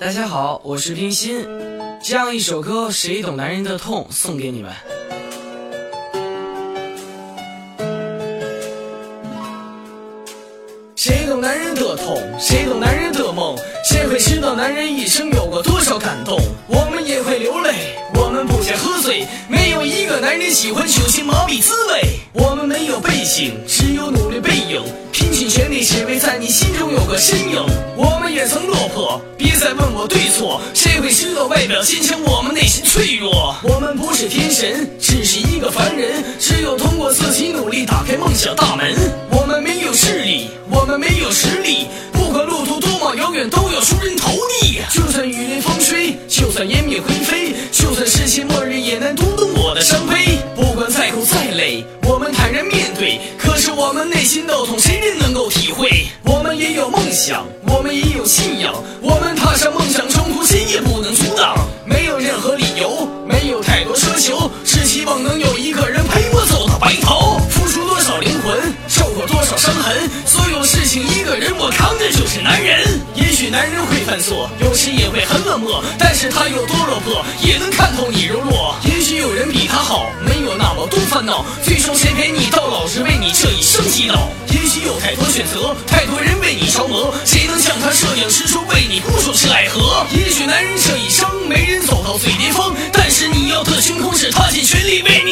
大家好，我是冰心，这样一首歌《谁懂男人的痛》送给你们。谁懂男人的痛？谁懂男人的梦？男人一生有过多少感动？我们也会流泪，我们不想喝醉，没有一个男人喜欢酒精麻痹滋味。我们没有背景，只有努力背影，拼尽全力只为在你心中有个身影。我们也曾落魄，别再问我对错，谁会知道外表坚强，我们内心脆弱？我们不是天神，只是一个凡人，只有通过自己努力打开梦想大门。我们没有势力，我们没有实力，算湮灭灰飞，就算世界末日，也难读懂我的伤悲。不管再苦再累，我们坦然面对。可是我们内心的痛，谁人能够体会？我们也有梦想，我们也有信仰，我们踏上梦想征途，谁也不能阻挡。没有任何理由，没有太多奢求，只希望能有一个人陪我走到白头。付出多少灵魂，受过多少伤痕，所有事情一个人我扛着就是男人。也男人会犯错，有时也会很冷漠，但是他有多落魄，也能看透你柔弱。也许有人比他好，没有那么多烦恼，最终谁陪你到老，是为你这一生祈祷。也许有太多选择，太多人为你着魔，谁能像他这样执着为你不说是爱河？也许男人这一生没人走到最巅峰，但是你要的星空是他尽全力为你。